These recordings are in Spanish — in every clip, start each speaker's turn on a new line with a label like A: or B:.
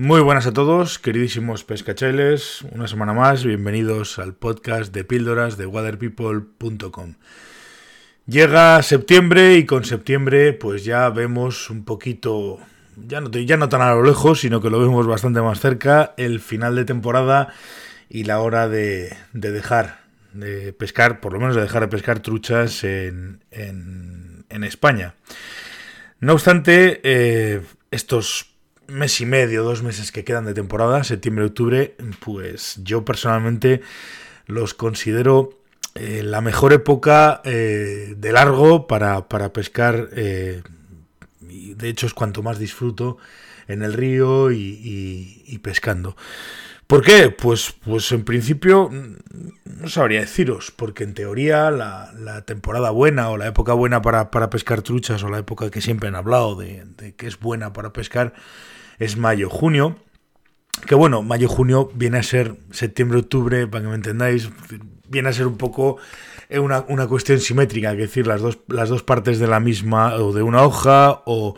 A: Muy buenas a todos, queridísimos pescachailes. Una semana más, bienvenidos al podcast de píldoras de waterpeople.com. Llega septiembre y con septiembre pues ya vemos un poquito, ya no, tan a lo lejos, sino que lo vemos bastante más cerca, el final de temporada y la hora de, dejar de pescar, por lo menos de dejar de pescar truchas en, en, España. No obstante, eh, estos mes y medio, dos meses que quedan de temporada, septiembre, octubre, pues yo personalmente los considero eh, la mejor época eh, de largo para, pescar. Eh, y de hecho es cuanto más disfruto en el río y, pescando. ¿Por qué? Pues, pues en principio no sabría deciros, porque en teoría la, temporada buena o la época buena para, pescar truchas o la época que siempre han hablado de, de que es buena para pescar es mayo-junio. Que bueno, mayo-junio viene a ser septiembre-octubre, para que me entendáis, viene a ser un poco eh, una, cuestión simétrica, es decir, las dos, las dos partes de la misma, o de una hoja, o,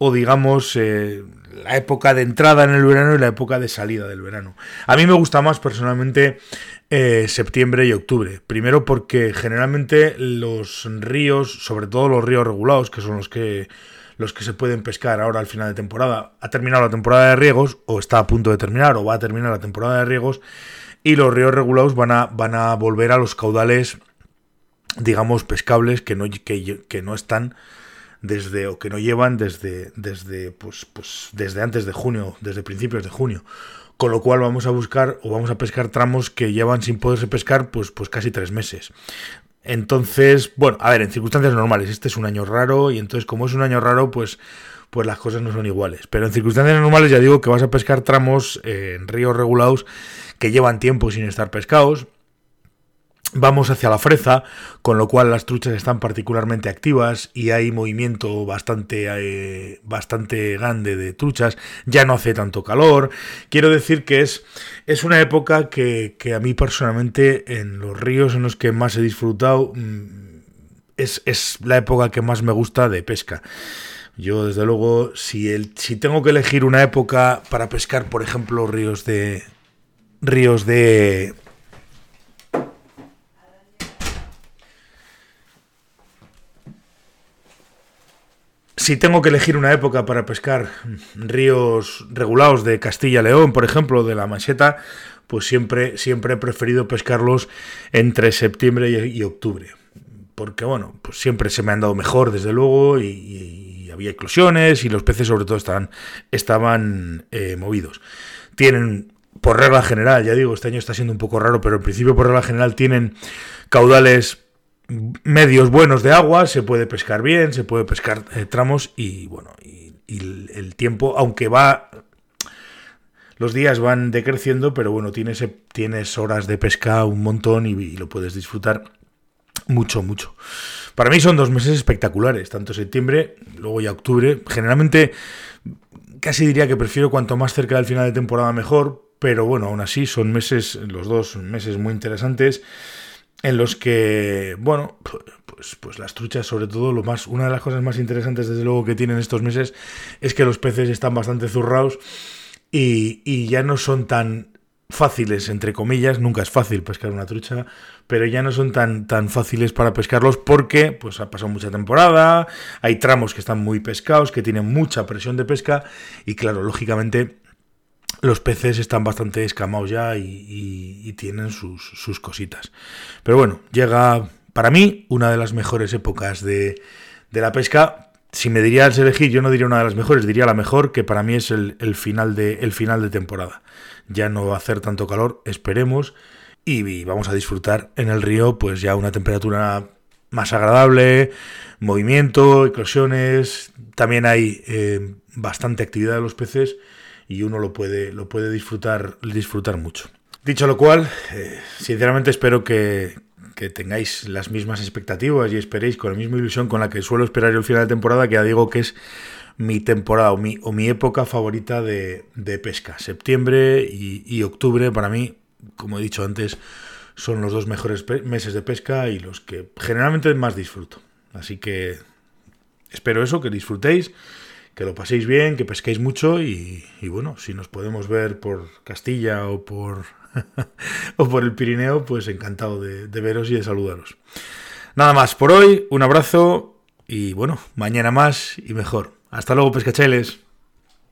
A: digamos, eh, la época de entrada en el verano y la época de salida del verano. A mí me gusta más personalmente eh, septiembre y octubre. Primero porque generalmente los ríos, sobre todo los ríos regulados, que son los que los que se pueden pescar ahora al final de temporada, ha terminado la temporada de riegos, o está a punto de terminar, o va a terminar la temporada de riegos, y los ríos regulados van a, van a volver a los caudales, digamos, pescables que no, que, no están desde o que no llevan desde desde pues pues desde antes de junio, desde principios de junio. Con lo cual vamos a buscar o vamos a pescar tramos que llevan sin poderse pescar pues pues casi tres meses. Entonces, bueno, a ver, en circunstancias normales, este es un año raro y entonces como es un año raro, pues pues las cosas no son iguales. Pero en circunstancias normales ya digo que vas a pescar tramos en ríos regulados que llevan tiempo sin estar pescados. Vamos hacia la freza, con lo cual las truchas están particularmente activas y hay movimiento bastante, eh, bastante grande de truchas. Ya no hace tanto calor. Quiero decir que es, es una época que, a mí personalmente en los ríos en los que más he disfrutado mm, es, es la época que más me gusta de pesca. Yo, desde luego, si, el, si tengo que elegir una época para pescar, por ejemplo, ríos de. ríos de. Si tengo que elegir una época para pescar ríos regulados de Castilla-León, por ejemplo, de la Mancheta, pues siempre, siempre he preferido pescarlos entre septiembre y, octubre. Porque, bueno, pues siempre se me han dado mejor, desde luego, y había eclosiones y los peces sobre todo estaban, estaban eh, movidos. Tienen, por regla general, ya digo, este año está siendo un poco raro, pero en principio por regla general tienen caudales medios buenos de agua, se puede pescar bien, se puede pescar eh, tramos y bueno, y, el, tiempo, aunque va los días van decreciendo, pero bueno, tienes, tienes horas de pesca un montón y, lo puedes disfrutar mucho, mucho. Para mí son dos meses espectaculares, tanto septiembre, luego ya octubre. Generalmente casi diría que prefiero cuanto más cerca del final de temporada mejor, pero bueno, aún así son meses, los dos meses muy interesantes en los que, bueno, pues, pues las truchas, sobre todo, lo más, una de las cosas más interesantes, desde luego, que tienen estos meses es que los peces están bastante zurrados y, y ya no son tan fáciles, entre comillas, nunca es fácil pescar una trucha, pero ya no son tan, tan fáciles para pescarlos porque pues ha pasado mucha temporada, hay tramos que están muy pescados, que tienen mucha presión de pesca y claro, lógicamente los peces están bastante escamados ya y, tienen sus, sus, cositas. Pero bueno, llega para mí una de las mejores épocas de, de la pesca. Si me dirías elegir, yo no diría una de las mejores, diría la mejor, que para mí es el, final, de, el final de temporada ya no va a hacer tanto calor, esperemos, y vamos a disfrutar en el río pues ya una temperatura más agradable, movimiento, eclosiones, también hay eh, bastante actividad de los peces y uno lo puede, lo puede disfrutar, disfrutar mucho. Dicho lo cual, eh, sinceramente espero que, que, tengáis las mismas expectativas y esperéis con la misma ilusión con la que suelo esperar el final de temporada, que ya digo que es mi temporada o mi, o mi época favorita de, pesca. Septiembre y, octubre para mí, como he dicho antes, son los dos mejores meses de pesca y los que generalmente más disfruto. Así que espero eso, que disfrutéis, que lo paséis bien, que pesquéis mucho y, bueno, si nos podemos ver por Castilla o por, o por el Pirineo, pues encantado de, veros y de saludaros. Nada más por hoy, un abrazo y bueno, mañana más y mejor. Hasta luego, pescachailes.